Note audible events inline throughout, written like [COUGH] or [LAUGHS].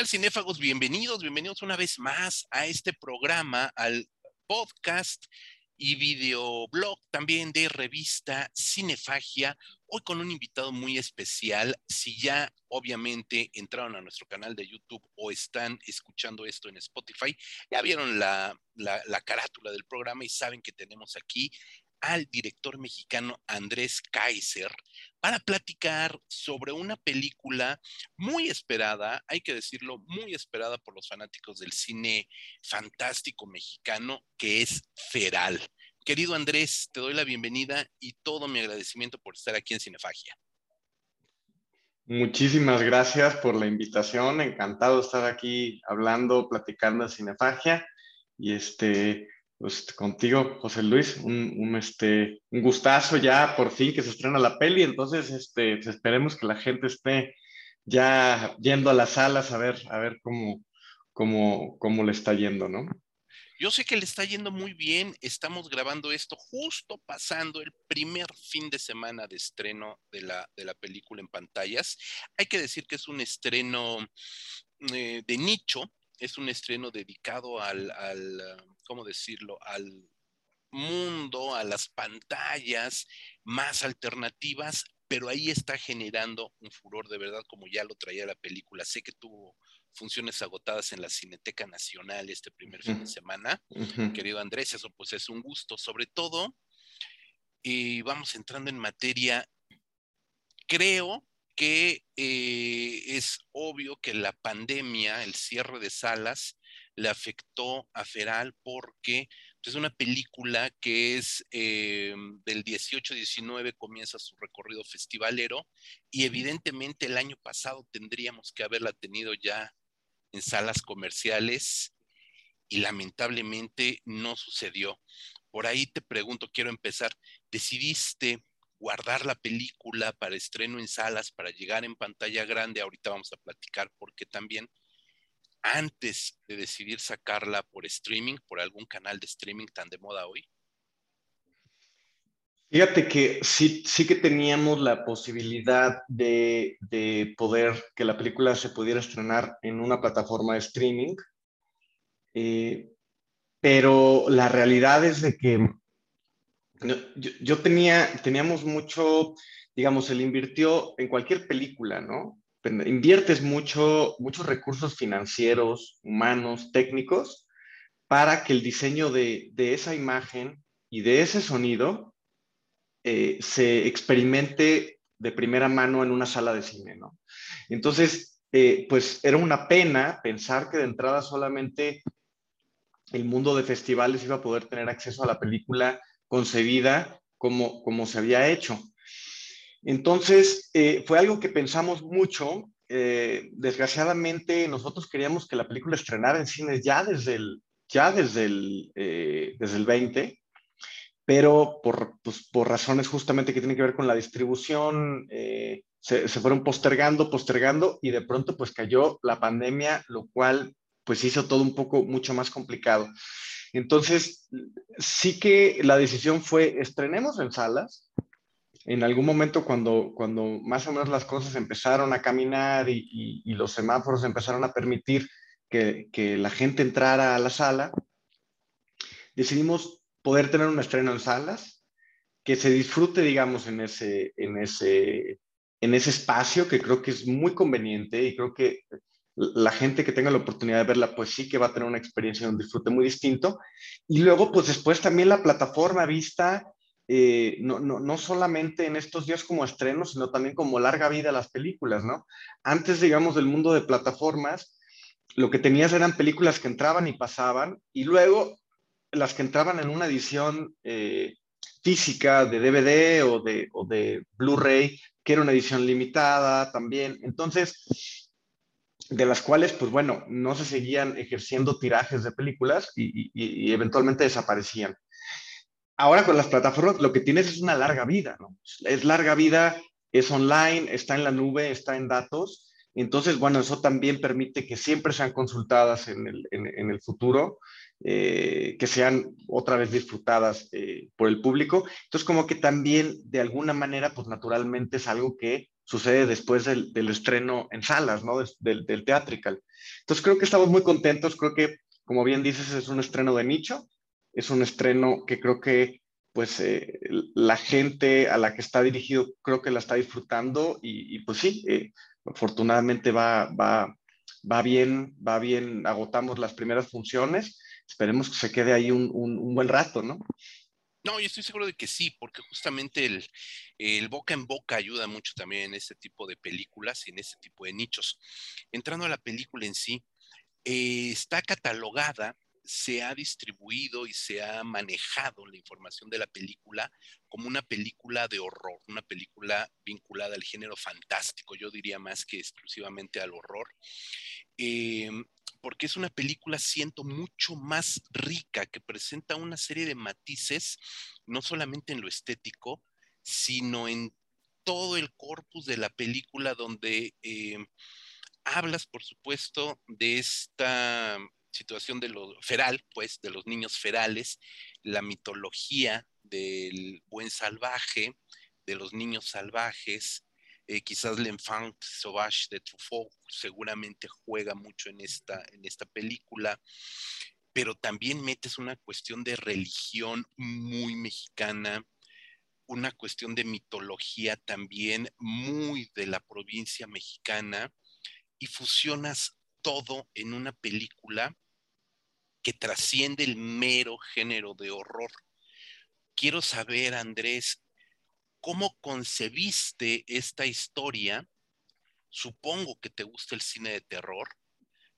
tal, cinéfagos? Bienvenidos, bienvenidos una vez más a este programa, al podcast y videoblog también de revista Cinefagia. Hoy con un invitado muy especial. Si ya obviamente entraron a nuestro canal de YouTube o están escuchando esto en Spotify, ya vieron la, la, la carátula del programa y saben que tenemos aquí al director mexicano Andrés Kaiser para platicar sobre una película muy esperada, hay que decirlo, muy esperada por los fanáticos del cine fantástico mexicano, que es Feral. Querido Andrés, te doy la bienvenida y todo mi agradecimiento por estar aquí en Cinefagia. Muchísimas gracias por la invitación, encantado de estar aquí hablando, platicando de Cinefagia y este pues contigo, José Luis, un, este, un gustazo ya por fin que se estrena la peli, entonces este, esperemos que la gente esté ya yendo a las salas a ver, a ver cómo, cómo, cómo le está yendo, ¿no? Yo sé que le está yendo muy bien, estamos grabando esto justo pasando el primer fin de semana de estreno de la, de la película en pantallas. Hay que decir que es un estreno eh, de nicho, es un estreno dedicado al, al, ¿cómo decirlo?, al mundo, a las pantallas más alternativas, pero ahí está generando un furor de verdad como ya lo traía la película. Sé que tuvo funciones agotadas en la Cineteca Nacional este primer fin de semana. Querido Andrés, eso pues es un gusto, sobre todo, y vamos entrando en materia, creo que eh, es obvio que la pandemia, el cierre de salas, le afectó a Feral porque es una película que es eh, del 18-19, comienza su recorrido festivalero y evidentemente el año pasado tendríamos que haberla tenido ya en salas comerciales y lamentablemente no sucedió. Por ahí te pregunto, quiero empezar, ¿decidiste guardar la película para estreno en salas, para llegar en pantalla grande. Ahorita vamos a platicar porque también antes de decidir sacarla por streaming, por algún canal de streaming tan de moda hoy? Fíjate que sí, sí que teníamos la posibilidad de, poder que la película se pudiera estrenar en una plataforma de streaming, eh, pero la realidad es de que yo, tenía, teníamos mucho, digamos, él invirtió en cualquier película, ¿no? Inviertes mucho, muchos recursos financieros, humanos, técnicos, para que el diseño de, esa imagen y de ese sonido eh, se experimente de primera mano en una sala de cine, ¿no? Entonces, eh, pues era una pena pensar que de entrada solamente el mundo de festivales iba a poder tener acceso a la película concebida como, como se había hecho. Entonces, eh, fue algo que pensamos mucho. Eh, desgraciadamente, nosotros queríamos que la película estrenara en cines ya desde el, ya desde el, eh, desde el 20, pero por, pues, por razones justamente que tienen que ver con la distribución, se, se, fueron postergando, postergando y de pronto pues cayó la pandemia, lo cual pues hizo todo un poco mucho más complicado. Entonces, sí que la decisión fue, estrenemos en salas. En algún momento cuando, cuando más o menos las cosas empezaron a caminar y, los semáforos empezaron a permitir que, la gente entrara a la sala, decidimos poder tener un estreno en salas, que se disfrute, digamos, en ese, en ese, en ese espacio que creo que es muy conveniente y creo que la gente que tenga la oportunidad de verla, pues sí que va a tener una experiencia un disfrute muy distinto. Y luego, pues después también la plataforma vista, eh, no, no, no, solamente en estos días como estrenos, sino también como larga vida las películas, ¿no? Antes, digamos, del mundo de plataformas, lo que tenías eran películas que entraban y pasaban, y luego las que entraban en una edición eh, física de DVD o de, o de Blu-ray, que era una edición limitada también. Entonces, de las cuales, pues bueno, no se seguían ejerciendo tirajes de películas y, eventualmente desaparecían. Ahora con las plataformas lo que tienes es una larga vida, ¿no? Es larga vida, es online, está en la nube, está en datos. Entonces, bueno, eso también permite que siempre sean consultadas en el, futuro, eh, que sean otra vez disfrutadas eh, por el público. Entonces, como que también de alguna manera, pues naturalmente es algo que sucede después del, estreno en salas, ¿no? Del, del theatrical. Entonces creo que estamos muy contentos, creo que, como bien dices, es un estreno de nicho, es un estreno que creo que pues eh, la gente a la que está dirigido creo que la está disfrutando y, pues sí, eh, afortunadamente va, va, va bien, va bien, agotamos las primeras funciones, esperemos que se quede ahí un, un buen rato, ¿no? No, yo estoy seguro de que sí, porque justamente el, boca en boca ayuda mucho también en este tipo de películas y en este tipo de nichos. Entrando a la película en sí, eh, está catalogada, se ha distribuido y se ha manejado la información de la película como una película de horror, una película vinculada al género fantástico, yo diría más que exclusivamente al horror. Eh, porque es una película, siento, mucho más rica, que presenta una serie de matices, no solamente en lo estético, sino en todo el corpus de la película donde eh, hablas, por supuesto, de esta situación de lo feral, pues, de los niños ferales, la mitología del buen salvaje, de los niños salvajes, eh, quizás l'enfant sauvage de Truffaut seguramente juega mucho en esta, en esta película, pero también metes una cuestión de religión muy mexicana, una cuestión de mitología también muy de la provincia mexicana y fusionas todo en una película que trasciende el mero género de horror. Quiero saber, Andrés, ¿cómo concebiste esta historia? Supongo que te gusta el cine de terror,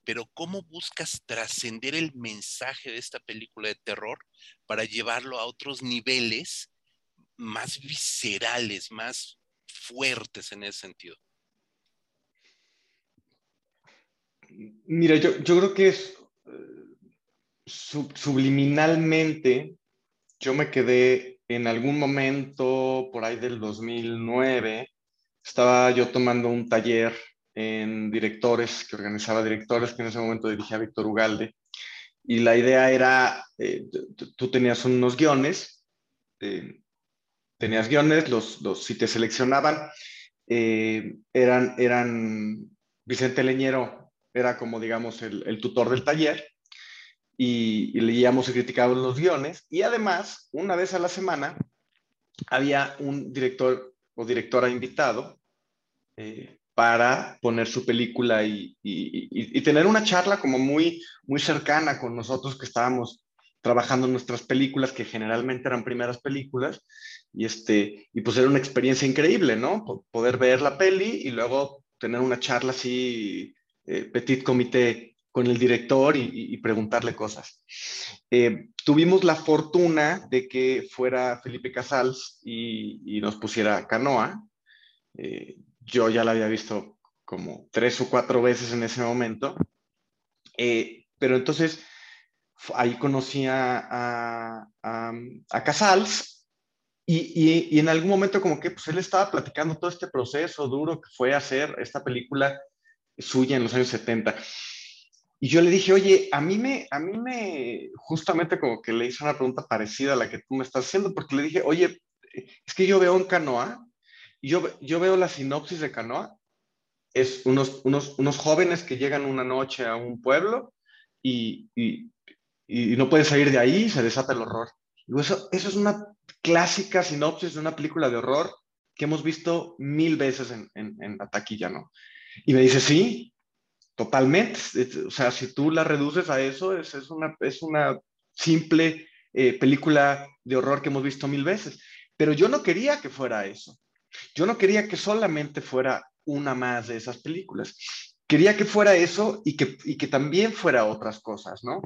pero ¿cómo buscas trascender el mensaje de esta película de terror para llevarlo a otros niveles más viscerales, más fuertes en ese sentido? Mira, yo, creo que es eh, subliminalmente, yo me quedé en algún momento por ahí del 2009, estaba yo tomando un taller en directores, que organizaba directores, que en ese momento dirigía Víctor Ugalde, y la idea era, eh, tú tenías unos guiones, eh, tenías guiones, los, los, si te seleccionaban, eh, eran, eran, Vicente Leñero era como, digamos, el, el tutor del taller, y, leíamos y criticábamos los guiones. Y además, una vez a la semana, había un director o directora invitado eh, para poner su película y, y, tener una charla como muy, muy cercana con nosotros que estábamos trabajando nuestras películas, que generalmente eran primeras películas, y, este, y pues era una experiencia increíble, ¿no? Poder ver la peli y luego tener una charla así, eh, petit comité con el director y, preguntarle cosas. Eh, tuvimos la fortuna de que fuera Felipe Casals y, nos pusiera canoa. Eh, yo ya la había visto como tres o cuatro veces en ese momento. Eh, pero entonces ahí conocí a, a, Casals y, y, en algún momento como que pues él estaba platicando todo este proceso duro que fue hacer esta película suya en los años 70. Y yo le dije, oye, a mí me, a mí me, justamente como que le hice una pregunta parecida a la que tú me estás haciendo, porque le dije, oye, es que yo veo en Canoa, yo, yo veo la sinopsis de Canoa, es unos, unos, unos jóvenes que llegan una noche a un pueblo y, y, no pueden salir de ahí se desata el horror. Eso, eso es una clásica sinopsis de una película de horror que hemos visto mil veces en, en, en la ¿no? Y me dice, sí, Totalmente. O sea, si tú la reduces a eso, es, es, una, es una simple eh, película de horror que hemos visto mil veces. Pero yo no quería que fuera eso. Yo no quería que solamente fuera una más de esas películas. Quería que fuera eso y que, y que también fuera otras cosas, ¿no?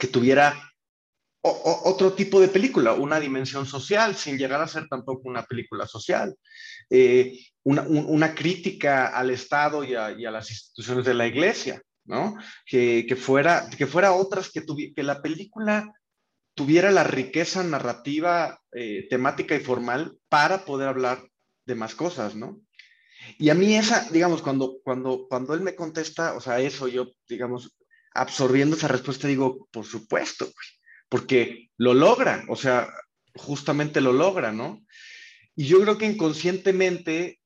Que tuviera otro tipo de película, una dimensión social, sin llegar a ser tampoco una película social. Eh, una, crítica al Estado y a, las instituciones de la Iglesia, ¿no? Que, fuera, que fuera otras, que, que la película tuviera la riqueza narrativa, eh, temática y formal para poder hablar de más cosas, ¿no? Y a mí esa, digamos, cuando, cuando, cuando él me contesta, o sea, eso yo, digamos, absorbiendo esa respuesta, digo, por supuesto, porque lo logra, o sea, justamente lo logra, ¿no? Y yo creo que inconscientemente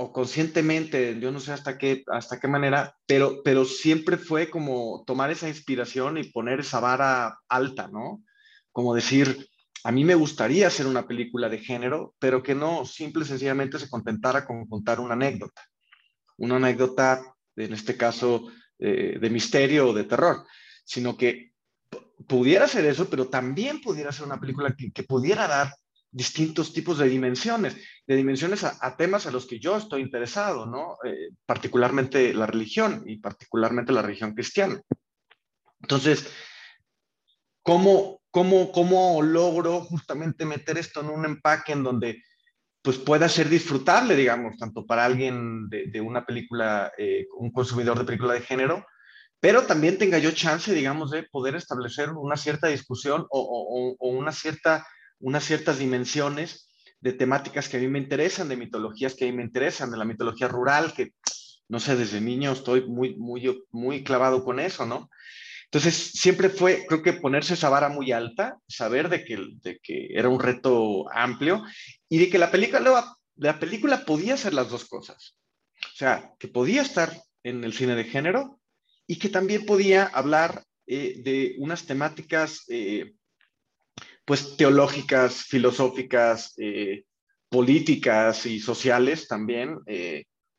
o conscientemente, yo no sé hasta qué, hasta qué manera, pero, pero siempre fue como tomar esa inspiración y poner esa vara alta, ¿no? Como decir, a mí me gustaría hacer una película de género, pero que no simple y sencillamente se contentara con contar una anécdota. Una anécdota, en este caso, eh, de misterio o de terror, sino que pudiera ser eso, pero también pudiera ser una película que, pudiera dar distintos tipos de dimensiones, de dimensiones a, temas a los que yo estoy interesado, ¿no? Eh, particularmente la religión y particularmente la religión cristiana. Entonces, ¿cómo, cómo, cómo logro justamente meter esto en un empaque en donde pues pueda ser disfrutable, digamos, tanto para alguien de, una película, eh, un consumidor de película de género, pero también tenga yo chance, digamos, de poder establecer una cierta discusión o, una cierta unas ciertas dimensiones de temáticas que a mí me interesan, de mitologías que a mí me interesan, de la mitología rural, que no sé, desde niño estoy muy, muy, muy clavado con eso, ¿no? Entonces, siempre fue, creo que ponerse esa vara muy alta, saber de que, de que era un reto amplio y de que la película, la película podía hacer las dos cosas. O sea, que podía estar en el cine de género y que también podía hablar eh, de unas temáticas eh, pues teológicas, filosóficas, eh, políticas y sociales también,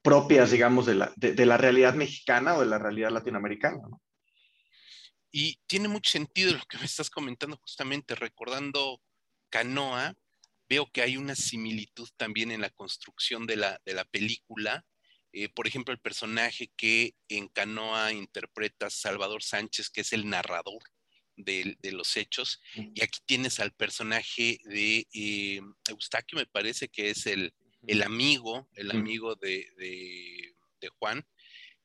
propias, digamos, de la, de, la, realidad mexicana o de la realidad latinoamericana. Y tiene mucho sentido lo que me estás comentando justamente, recordando Canoa, veo que hay una similitud también en la construcción de la, de la película. Eh, por ejemplo, el personaje que en Canoa interpreta Salvador Sánchez, que es el narrador de, los hechos. Y aquí tienes al personaje de eh, Eustaquio, me parece que es el, el amigo, el amigo de, de, Juan,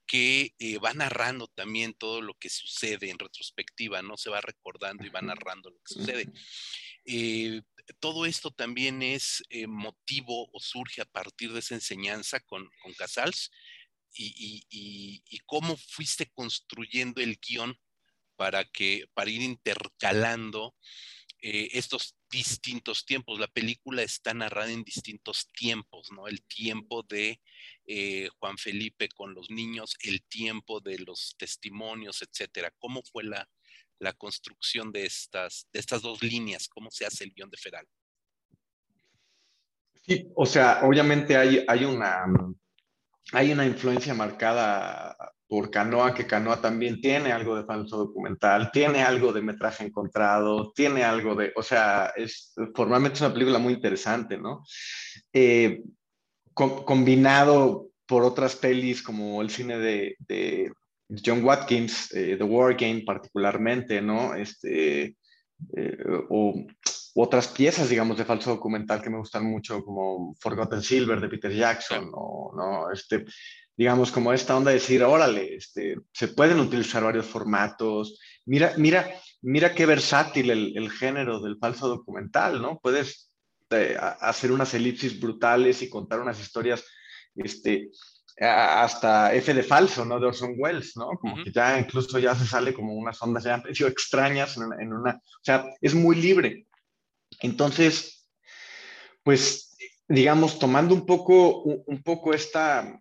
que eh, va narrando también todo lo que sucede en retrospectiva, ¿no? Se va recordando y va narrando lo que sucede. Eh, todo esto también es motivo o surge a partir de esa enseñanza con, Casals y, cómo fuiste construyendo el guion para, que, para ir intercalando eh, estos distintos tiempos. La película está narrada en distintos tiempos, ¿no? El tiempo de eh, Juan Felipe con los niños, el tiempo de los testimonios, etcétera. ¿Cómo fue la, la construcción de estas, de estas dos líneas? ¿Cómo se hace el guion de Feral? Sí, o sea, obviamente hay, hay, una, hay una influencia marcada por Canoa, que Canoa también tiene algo de falso documental, tiene algo de metraje encontrado, tiene algo de, o sea, es formalmente es una película muy interesante, ¿no? Eh, combinado por otras pelis como el cine de, de John Watkins, eh, The War Game particularmente, ¿no? Este, eh, o otras piezas, digamos, de falso documental que me gustan mucho, como Forgotten Silver de Peter Jackson, o, ¿no? Este, digamos, como esta onda de decir, órale, este, se pueden utilizar varios formatos. Mira, mira, mira qué versátil el, el género del falso documental, ¿no? Puedes eh, hacer unas elipsis brutales y contar unas historias, este, hasta F de falso, ¿no? De Orson Welles, ¿no? Como que ya incluso ya se sale como unas ondas ya medio extrañas en en una, o sea, es muy libre. Entonces, pues, digamos, tomando un poco, un poco esta,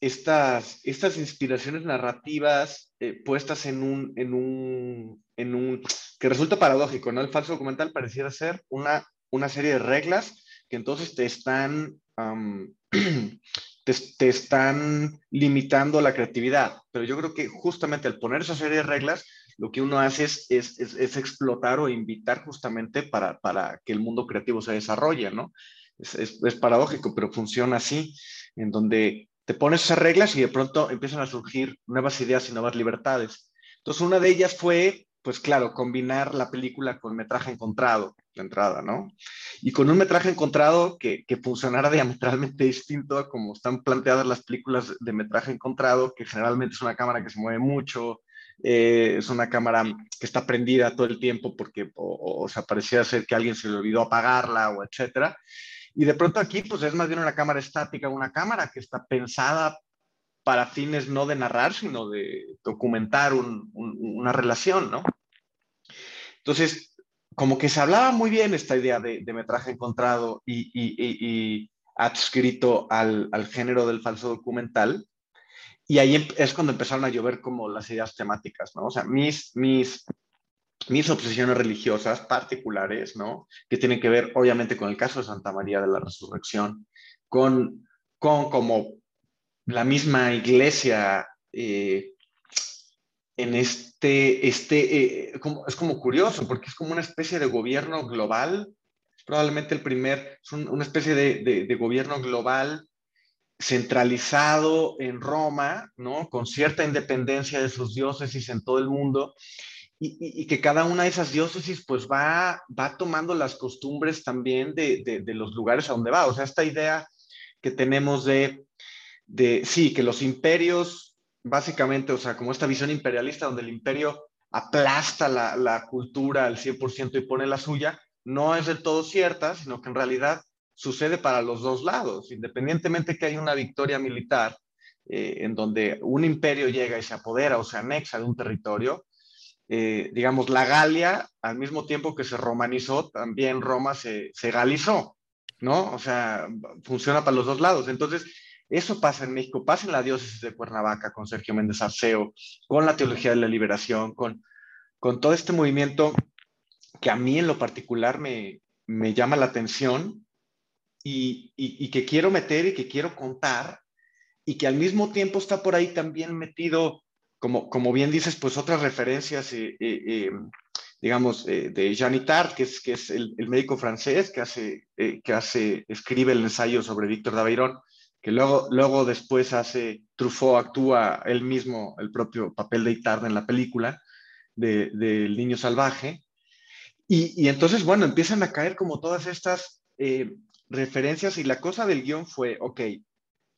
estas, estas inspiraciones narrativas eh, puestas en un, en, un, en un, que resulta paradójico, ¿no? El falso documental pareciera ser una, una serie de reglas que entonces te están, [CLEARS THROAT] te, están limitando la creatividad. Pero yo creo que justamente al poner esa serie reglas, lo que uno hace es, es, es, explotar o invitar justamente para, para, que el mundo creativo se desarrolle, ¿no? Es, es, paradójico, pero funciona así, en donde te pones esas reglas y de pronto empiezan a surgir nuevas ideas y nuevas libertades. Entonces, una de ellas fue, pues claro, combinar la película con metraje encontrado, la entrada, ¿no? Y con un metraje encontrado que, funcionara diametralmente [LAUGHS] distinto a como están planteadas las películas de metraje encontrado, que generalmente es una cámara que se mueve mucho, eh, es una cámara que está prendida todo el tiempo porque o, o, sea, parecía ser que alguien se le olvidó apagarla o etcétera. Y de pronto aquí, pues es más bien una cámara estática, una cámara que está pensada para fines no de narrar, sino de documentar una relación, ¿no? Entonces, como que se hablaba muy bien esta idea de, metraje encontrado y, adscrito al, al género del falso documental. Y ahí es cuando empezaron a llover como las ideas temáticas, ¿no? O sea, mis, mis, mis obsesiones religiosas particulares, ¿no? Que tienen que ver, obviamente, con el caso de Santa María de la Resurrección, con, con como la misma iglesia eh, en este, este eh, es como curioso, porque es como una especie de gobierno global, probablemente el primer, es una especie de, de, gobierno global centralizado en Roma, ¿no? Con cierta independencia de sus diócesis en todo el mundo, y, y, que cada una de esas diócesis pues va, va tomando las costumbres también de, de, los lugares a donde va. O sea, esta idea que tenemos de, de, sí, que los imperios, básicamente, o sea, como esta visión imperialista donde el imperio aplasta la, la cultura al 100% y pone la suya, no es del todo cierta, sino que en realidad sucede para los dos lados, independientemente que hay una victoria militar eh, en donde un imperio llega y se apodera o se anexa de un territorio, eh, digamos, la Galia, al mismo tiempo que se romanizó, también Roma se, se galizó, ¿no? O sea, funciona para los dos lados. Entonces, eso pasa en México, pasa en la diócesis de Cuernavaca con Sergio Méndez Arceo, con la teología de la liberación, con, con todo este movimiento que a mí en lo particular me, me llama la atención y, que quiero meter y que quiero contar y que al mismo tiempo está por ahí también metido, como, como bien dices, pues otras referencias, eh, eh, eh, digamos, de Jean Tart, que es, que es el, médico francés que hace, que hace, escribe el ensayo sobre Víctor Daveyron, que luego, luego después hace, Truffaut actúa él mismo el propio papel de Itard en la película del de, niño salvaje. Y, entonces, bueno, empiezan a caer como todas estas referencias y la cosa del guion fue, ok,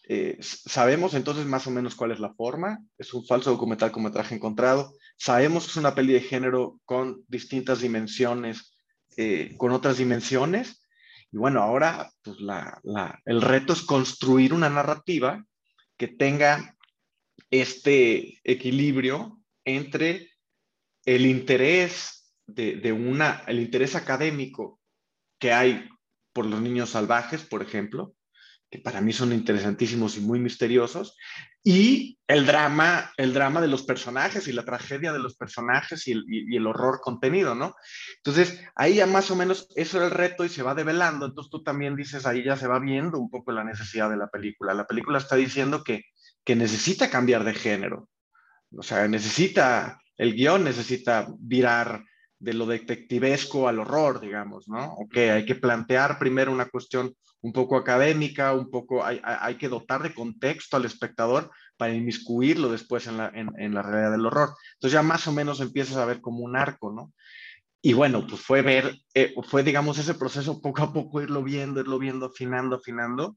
eh, sabemos entonces más o menos cuál es la forma, es un falso documental con metraje encontrado, sabemos que es una peli de género con distintas dimensiones, eh, con otras dimensiones, y bueno, ahora pues la, el reto es construir una narrativa que tenga este equilibrio entre el interés de, de una, el interés académico que hay por los niños salvajes, por ejemplo, que para mí son interesantísimos y muy misteriosos, y el drama, el drama de los personajes y la tragedia de los personajes y el, horror contenido, ¿no? Entonces, ahí ya más o menos eso era el reto y se va develando, entonces tú también dices, ahí ya se va viendo un poco la necesidad de la película. La película está diciendo que, que necesita cambiar de género, o sea, necesita, el guion necesita virar de lo detectivesco al horror, digamos, ¿no? Ok, hay que plantear primero una cuestión un poco académica, un poco, hay, hay que dotar de contexto al espectador para inmiscuirlo después en la, en, la realidad del horror. Entonces ya más o menos empiezas a ver como un arco, ¿no? Y bueno, pues fue ver, eh, fue digamos ese proceso poco a poco irlo viendo, irlo viendo, afinando, afinando.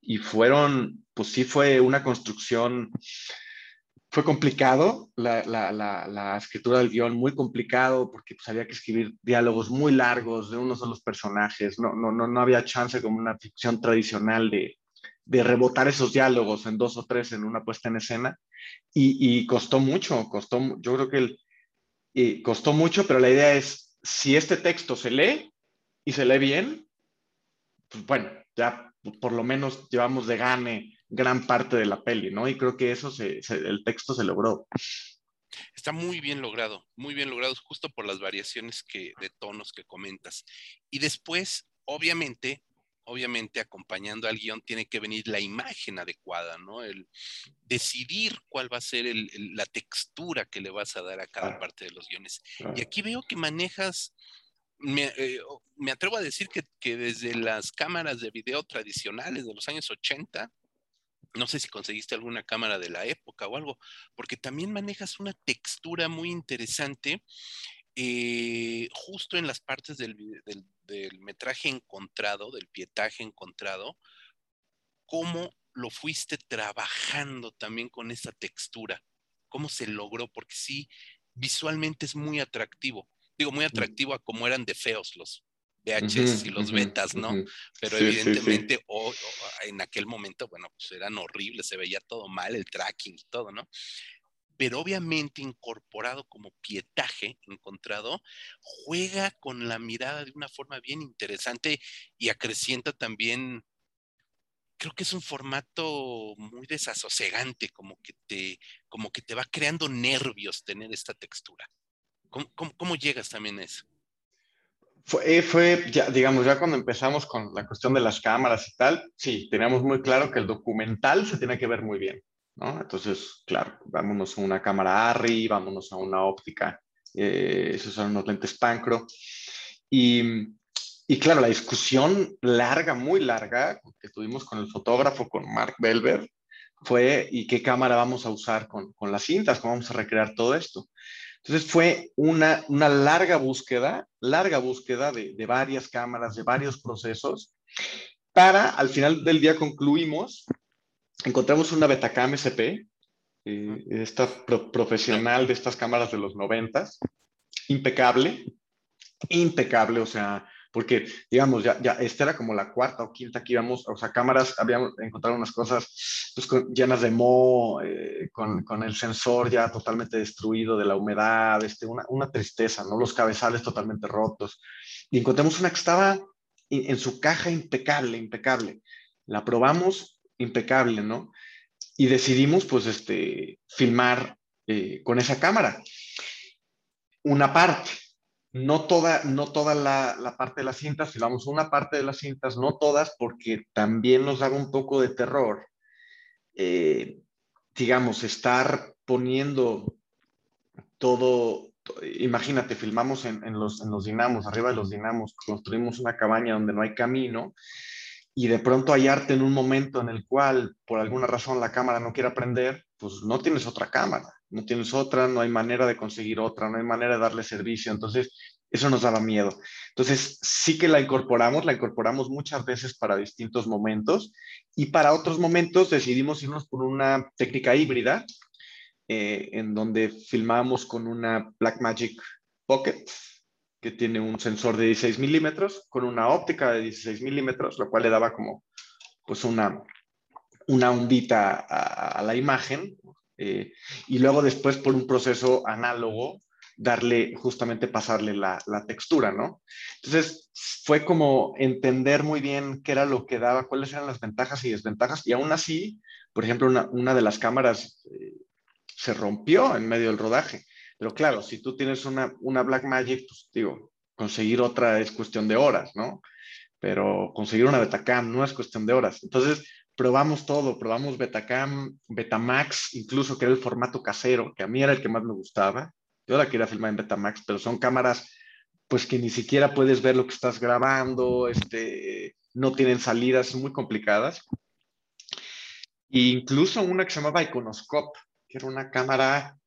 Y fueron, pues sí fue una construcción fue complicado, la, la, la, escritura del guion muy complicado porque pues, había que escribir diálogos muy largos de unos los personajes, no, no, no, no había chance como una ficción tradicional de, de rebotar esos diálogos en dos o tres en una puesta en escena y, y costó mucho, costó, yo creo que el, y costó mucho, pero la idea es, si este texto se lee y se lee bien, pues bueno, ya por lo menos llevamos de gane gran parte de la peli, ¿no? Y creo que eso, se, el texto se logró. Está muy bien logrado, muy bien logrado, justo por las variaciones que, de tonos que comentas. Y después, obviamente, obviamente acompañando al guion tiene que venir la imagen adecuada, ¿no? El decidir cuál va a ser el, la textura que le vas a dar a cada parte de los guiones. Y aquí veo que manejas, me, eh, me atrevo a decir que, que, desde las cámaras de video tradicionales de los años 80 no sé si conseguiste alguna cámara de la época o algo, porque también manejas una textura muy interesante eh, justo en las partes del, del, metraje encontrado, del pietaje encontrado, cómo lo fuiste trabajando también con esa textura, cómo se logró, porque sí, visualmente es muy atractivo. Digo, muy atractivo a cómo eran de feos los, VHS y los betas, ¿no? Pero evidentemente O, en aquel momento, bueno, pues eran horribles, se veía todo mal, el tracking y todo, ¿no? Pero obviamente incorporado como pietaje encontrado, juega con la mirada de una forma bien interesante y acrecienta también creo que es un formato muy desasosegante, como que te, como que te va creando nervios tener esta textura. ¿Cómo, llegas también a eso? Fue, eh, fue, ya, digamos, ya cuando empezamos con la cuestión de las cámaras y tal, sí, teníamos muy claro que el documental se tiene que ver muy bien, ¿no? Entonces, claro, vámonos a una cámara ARRI, vámonos a una óptica, eh, esos son unos lentes Pancro. Y, y claro, la discusión larga, muy larga, que tuvimos con el fotógrafo, con Mark Belver, fue ¿y qué cámara vamos a usar con, con las cintas? ¿Cómo vamos a recrear todo esto? Entonces fue una, una larga búsqueda, larga búsqueda de, de, varias cámaras, de varios procesos, para al final del día concluimos, encontramos una Betacam SP, eh, esta profesional de estas cámaras de los noventas, impecable, impecable, o sea, porque, digamos, ya, ya esta era como la cuarta o quinta que íbamos, o sea, cámaras, habíamos encontrado unas cosas pues, llenas de moho, eh, con, con, el sensor ya totalmente destruido de la humedad, este, una, una, tristeza, ¿no? Los cabezales totalmente rotos. Y encontramos una que estaba en, en su caja impecable, impecable. La probamos, impecable, ¿no? Y decidimos, pues, este, filmar eh, con esa cámara. Una parte, no toda, no toda la, parte de las cintas, filmamos una parte de las cintas, no todas, porque también nos daba un poco de terror, eh, digamos, estar poniendo todo, imagínate, filmamos en, los, en los dinamos, arriba de los dinamos, construimos una cabaña donde no hay camino y de pronto hallarte en un momento en el cual por alguna razón la cámara no quiere prender, pues no tienes otra cámara, no tienes otra, no hay manera de conseguir otra, no hay manera de darle servicio, entonces eso nos daba miedo. Entonces sí que la incorporamos, la incorporamos muchas veces para distintos momentos y para otros momentos decidimos irnos por una técnica híbrida eh, en donde filmamos con una Blackmagic Pocket que tiene un sensor de 16 milímetros con una óptica de 16 milímetros, lo cual le daba como pues una, una ondita a, la imagen. Eh, y luego después por un proceso análogo darle, justamente pasarle la, la, textura, ¿no? Entonces fue como entender muy bien qué era lo que daba, cuáles eran las ventajas y desventajas. Y aún así, por ejemplo, una, una de las cámaras eh, se rompió en medio del rodaje. Pero claro, si tú tienes una, una Black Magic, pues digo, conseguir otra es cuestión de horas, ¿no? Pero conseguir una Betacam no es cuestión de horas. Entonces, probamos todo, probamos Betacam, Betamax, incluso que era el formato casero, que a mí era el que más me gustaba. Yo la quería filmar en Betamax, pero son cámaras pues que ni siquiera puedes ver lo que estás grabando, este, no tienen salidas, muy complicadas. E incluso una que se llamaba Iconoscope, que era una cámara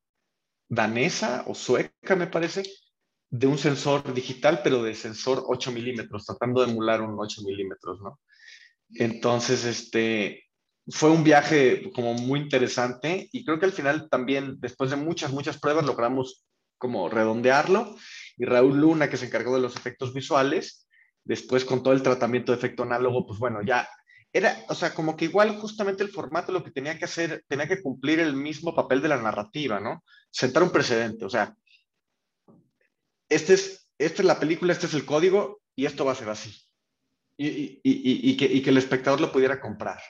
danesa o sueca, me parece, de un sensor digital, pero de sensor 8 milímetros, tratando de emular un 8 milímetros, ¿no? Entonces, este, fue un viaje como muy interesante y creo que al final también, después de muchas, muchas pruebas, logramos como redondearlo y Raúl Luna, que se encargó de los efectos visuales, después con todo el tratamiento de efecto análogo, pues bueno, ya era, o sea, como que igual justamente el formato lo que tenía que hacer, tenía que cumplir el mismo papel de la narrativa, ¿no? Sentar un precedente, o sea, este es, esta es la película, este es el código y esto va a ser así. Y, y, y, y que, el espectador lo pudiera comprar.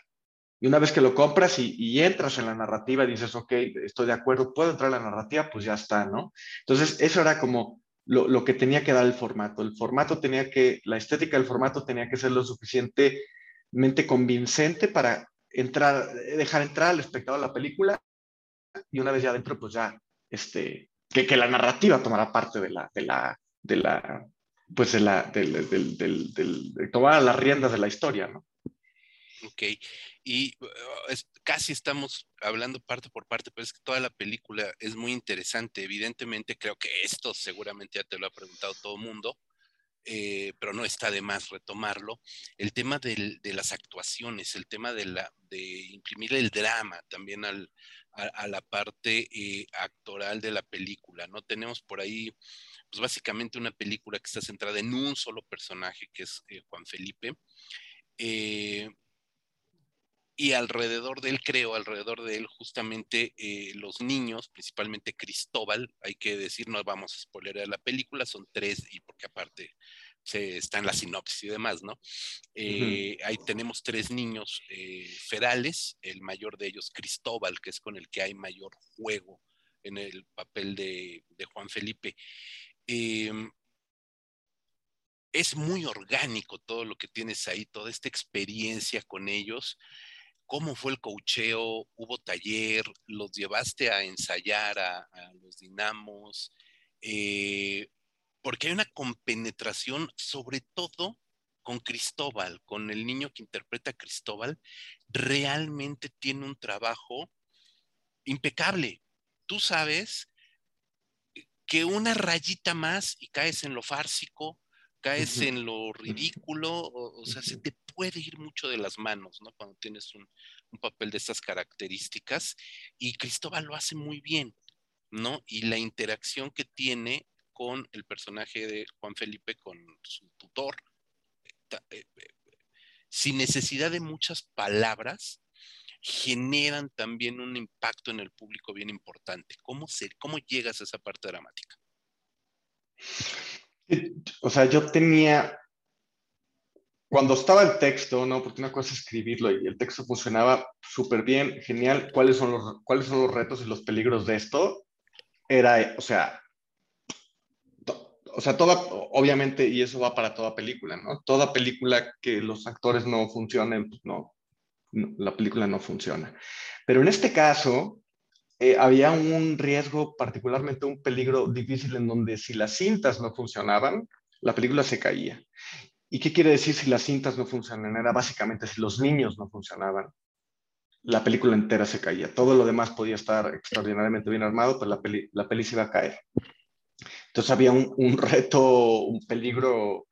Y una vez que lo compras y, entras en la narrativa dices, ok, estoy de acuerdo, puedo entrar en la narrativa, pues ya está, ¿no? Entonces, eso era como lo, lo, que tenía que dar el formato. El formato tenía que, la estética del formato tenía que ser lo suficiente mente convincente para entrar, dejar entrar al espectador a la película y una vez ya adentro, pues ya, este, que, que la narrativa tomará parte de la, de la, de la, pues de la, del, del, del, del de tomar las riendas de la historia, ¿no? Ok, y uh, casi estamos hablando parte por parte, pero es que toda la película es muy interesante. Evidentemente, creo que esto seguramente ya te lo ha preguntado todo el mundo. Eh, pero no está de más retomarlo, el tema de las actuaciones, el tema de, imprimir el drama también a, la parte eh, actoral de la película, ¿no? Tenemos por ahí, pues básicamente una película que está centrada en un solo personaje, que es eh, Juan Felipe, y alrededor de él, creo, alrededor de él, justamente eh, los niños, principalmente Cristóbal, hay que decir, no vamos a spoiler la película, son tres, y porque aparte se, está en la sinopsis y demás, ¿no? Eh, ahí tenemos tres niños eh, ferales, el mayor de ellos Cristóbal, que es con el que hay mayor juego en el papel de, Juan Felipe. Em, es muy orgánico todo lo que tienes ahí, toda esta experiencia con ellos. ¿Cómo fue el cocheo? ¿Hubo taller? ¿Los llevaste a ensayar a, los dinamos? Eh, porque hay una compenetración, sobre todo con Cristóbal, con el niño que interpreta a Cristóbal, realmente tiene un trabajo impecable. Tú sabes que una rayita más y caes en lo fársico, caes en lo ridículo, o, sea, se te puede ir mucho de las manos, ¿no? Cuando tienes un, papel de estas características, y Cristóbal lo hace muy bien, ¿no? Y la interacción que tiene con el personaje de Juan Felipe, con su tutor, eh, eh, sin necesidad de muchas palabras, generan también un impacto en el público bien importante. ¿Cómo, se, cómo llegas a esa parte dramática? O sea, yo tenía, cuando estaba el texto, ¿no? Porque una cosa es escribirlo y el texto funcionaba súper bien, genial. ¿Cuáles son, los, ¿Cuáles son los retos y los peligros de esto? Era, o sea, o sea, toda, obviamente, y eso va para toda película, ¿no? Toda película que los actores no funcionen, pues no, la película no funciona. Pero en este caso, eh, había un riesgo, particularmente un peligro difícil en donde si las cintas no funcionaban, la película se caía. ¿Y qué quiere decir si las cintas no funcionan? Era básicamente si los niños no funcionaban, la película entera se caía. Todo lo demás podía estar extraordinariamente bien armado, pero la peli, la peli se iba a caer. Entonces había un, reto, un peligro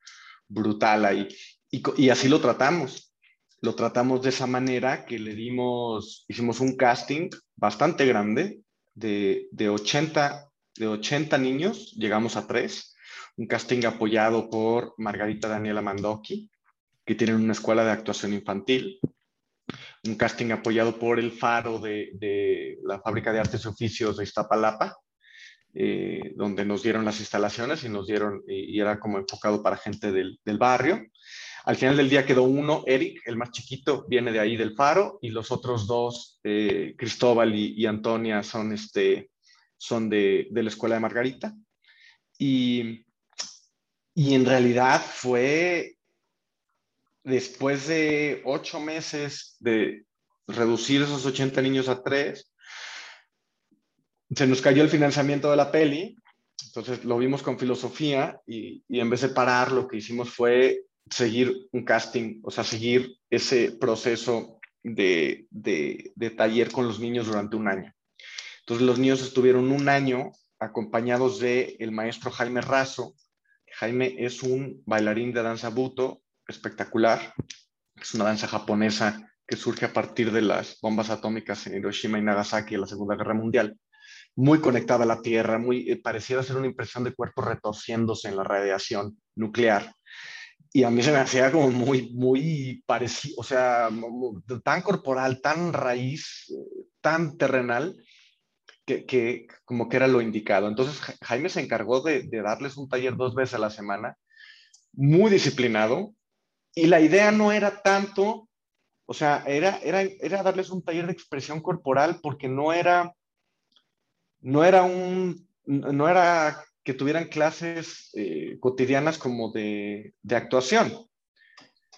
brutal ahí. Y, así lo tratamos. Lo tratamos de esa manera que le dimos, hicimos un casting bastante grande de, de 80, de 80 niños, llegamos a tres. Un casting apoyado por Margarita Daniela Mandoki, que tienen una escuela de actuación infantil. Un casting apoyado por el Faro de, la Fábrica de Artes y Oficios de Iztapalapa, eh, donde nos dieron las instalaciones y nos dieron, y, era como enfocado para gente del, del, barrio. Al final del día quedó uno, Eric, el más chiquito, viene de ahí del Faro, y los otros dos, eh, Cristóbal y, Antonia, son, este, son de, de, la escuela de Margarita. Y, y en realidad fue después de ocho meses de reducir esos 80 niños a tres, se nos cayó el financiamiento de la peli, entonces lo vimos con filosofía y, en vez de parar, lo que hicimos fue seguir un casting, o sea, seguir ese proceso de, de, taller con los niños durante un año. Entonces los niños estuvieron un año acompañados de el maestro Jaime Razo. Jaime es un bailarín de danza buto espectacular. Es una danza japonesa que surge a partir de las bombas atómicas en Hiroshima y Nagasaki en la Segunda Guerra Mundial muy conectada a la Tierra, muy eh, pareciera ser una impresión de cuerpo retorciéndose en la radiación nuclear. Y a mí se me hacía como muy, muy parecido, o sea, tan corporal, tan raíz, tan terrenal, que, como que era lo indicado. Entonces Jaime se encargó de, de darles un taller dos veces a la semana, muy disciplinado, y la idea no era tanto, o sea, era, era, era darles un taller de expresión corporal porque no era no era un, no era que tuvieran clases eh, cotidianas como de, actuación,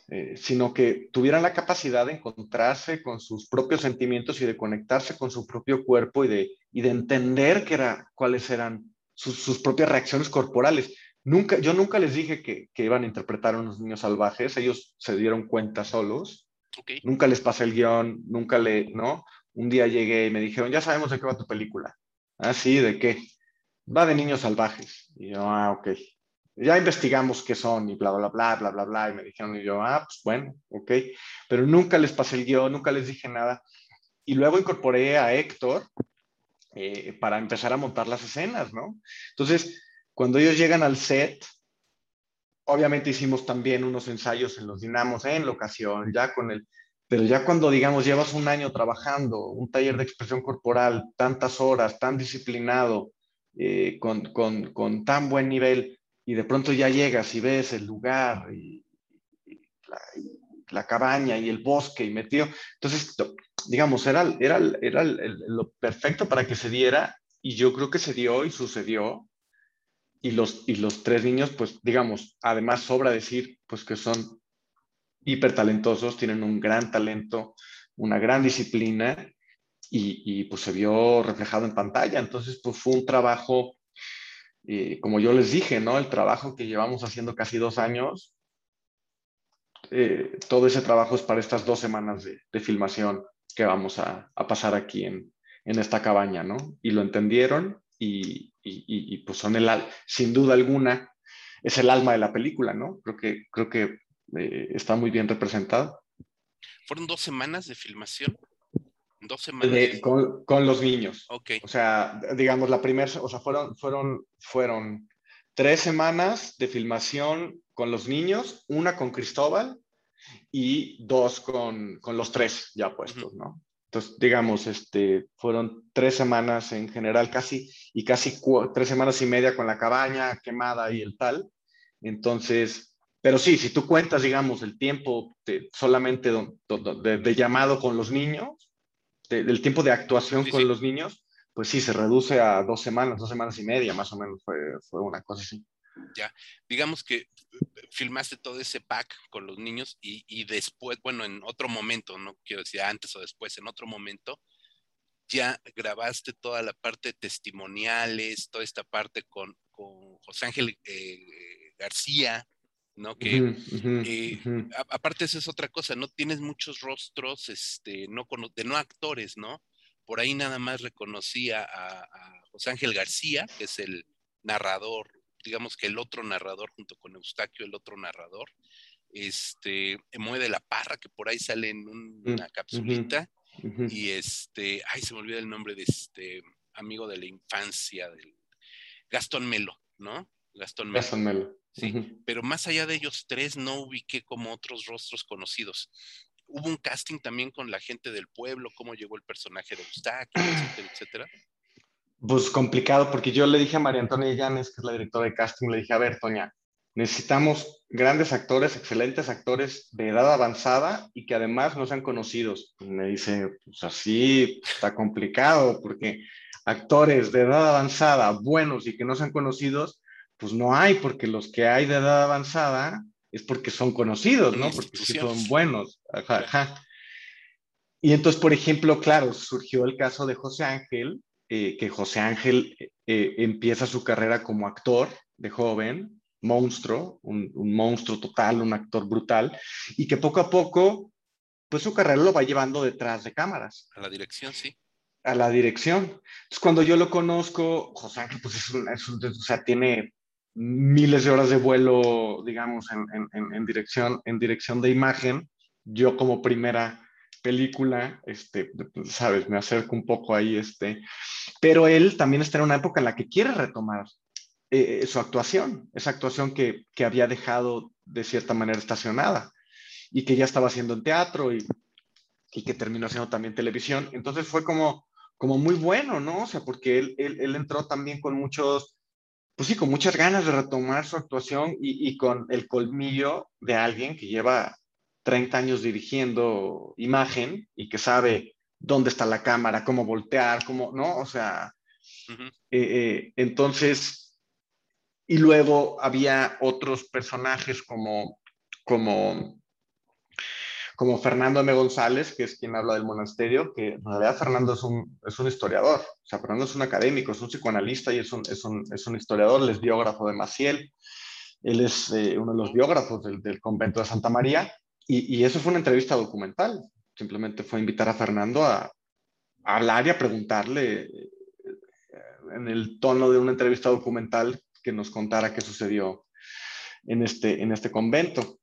eh, sino que tuvieran la capacidad de encontrarse con sus propios sentimientos y de conectarse con su propio cuerpo y de, de entender que era, cuáles eran sus, propias reacciones corporales. Nunca, yo nunca les dije que, iban a interpretar a unos niños salvajes, ellos se dieron cuenta solos. Nunca les pasé el guion, nunca le, ¿no? Un día llegué y me dijeron, ya sabemos de qué va tu película. Ah, sí, ¿de qué? Va de niños salvajes. Y yo, ah, ok. Ya investigamos qué son y bla, bla, bla, bla, bla, bla. Y me dijeron, y yo, ah, pues bueno, ok. Pero nunca les pasé el guion, nunca les dije nada. Y luego incorporé a Héctor eh, para empezar a montar las escenas, ¿no? Entonces, cuando ellos llegan al set, obviamente hicimos también unos ensayos en los dinamos en locación, ya con el pero ya cuando, digamos, llevas un año trabajando, un taller de expresión corporal, tantas horas, tan disciplinado, eh, con, con, con, tan buen nivel, y de pronto ya llegas y ves el lugar y, la, cabaña y el bosque y metido. Entonces, digamos, era, era, era lo perfecto para que se diera y yo creo que se dio y sucedió. Y los, y los tres niños, pues, digamos, además sobra decir, pues, que son hiper talentosos, tienen un gran talento, una gran disciplina y, pues se vio reflejado en pantalla. Entonces, pues fue un trabajo, eh, como yo les dije, ¿no? El trabajo que llevamos haciendo casi dos años, eh, todo ese trabajo es para estas dos semanas de, filmación que vamos a, pasar aquí en, en, esta cabaña, ¿no? Y lo entendieron y, y, pues son el, sin duda alguna, es el alma de la película, ¿no? Creo que, creo que eh, está muy bien representado. ¿Fueron dos semanas de filmación? Dos semanas. con, los niños. Ok. O sea, digamos, la primera, o sea, fueron, fueron, fueron tres semanas de filmación con los niños, una con Cristóbal y dos con, con los tres ya puestos, ¿no? Entonces, digamos, este, fueron tres semanas en general casi, y casi tres semanas y media con la cabaña quemada y el tal. Entonces, pero sí, si tú cuentas, digamos, el tiempo solamente de, llamado con los niños, el tiempo de actuación con los niños, pues sí, se reduce a dos semanas, dos semanas y media, más o menos, fue, fue una cosa así. Ya, digamos que eh, filmaste todo ese pack con los niños y, y, después, bueno, en otro momento, no quiero decir antes o después, en otro momento, ya grabaste toda la parte testimoniales, toda esta parte con, con José Ángel eh, García, ¿no? Que eh, aparte esa es otra cosa, no tienes muchos rostros, este, no de no actores, ¿no? Por ahí nada más reconocía a, José Ángel García, que es el narrador, digamos que el otro narrador junto con Eustaquio, el otro narrador, este, Moe de la Parra, que por ahí sale en mm, una capsulita, y este, ay, se me olvida el nombre de este amigo de la infancia, del Gastón Melo, ¿no? Gastón Melo. Gastón Melo. Sí, pero más allá de ellos tres no ubiqué como otros rostros conocidos. Hubo un casting también con la gente del pueblo, cómo llegó el personaje de Eustaquio, [CLEARS THROAT] etcétera, etcétera. Pues complicado, porque yo le dije a María Antonia Llanes, que es la directora de casting, le dije, a ver, Toña, necesitamos grandes actores, excelentes actores de edad avanzada y que además no sean conocidos. Y me dice, pues así está complicado, porque actores de edad avanzada, buenos y que no sean conocidos, pues no hay, porque los que hay de edad avanzada es porque son conocidos, ¿no? Porque sí son buenos. Y entonces, por ejemplo, claro, surgió el caso de José Ángel, eh, que José Ángel eh, empieza su carrera como actor de joven, monstruo, un, un, monstruo total, un actor brutal, y que poco a poco, pues su carrera lo va llevando detrás de cámaras. A la dirección, sí. A la dirección. Entonces, cuando yo lo conozco, José Ángel, pues es un, es un o sea, tiene miles de horas de vuelo, digamos, en, dirección, en dirección de imagen. Yo como primera película, este, sabes, me acerco un poco ahí, este, pero él también está en una época en la que quiere retomar eh, su actuación, esa actuación que, que, había dejado de cierta manera estacionada y que ya estaba haciendo en teatro y, que terminó haciendo también televisión. Entonces fue como, como muy bueno, ¿no? O sea, porque él, él entró también con muchos pues sí, con muchas ganas de retomar su actuación y, con el colmillo de alguien que lleva 30 años dirigiendo imagen y que sabe dónde está la cámara, cómo voltear, cómo, ¿no? O sea, eh, eh, entonces, y luego había otros personajes como, como como Fernando M. González, que es quien habla del monasterio, que en realidad Fernando es un, es un historiador, o sea, Fernando es un académico, es un psicoanalista y es un, es un, es un historiador, él es biógrafo de Maciel, él es eh, uno de los biógrafos del, convento de Santa María, y, eso fue una entrevista documental, simplemente fue invitar a Fernando a, a hablar y a preguntarle eh, en el tono de una entrevista documental que nos contara qué sucedió en este, en este convento.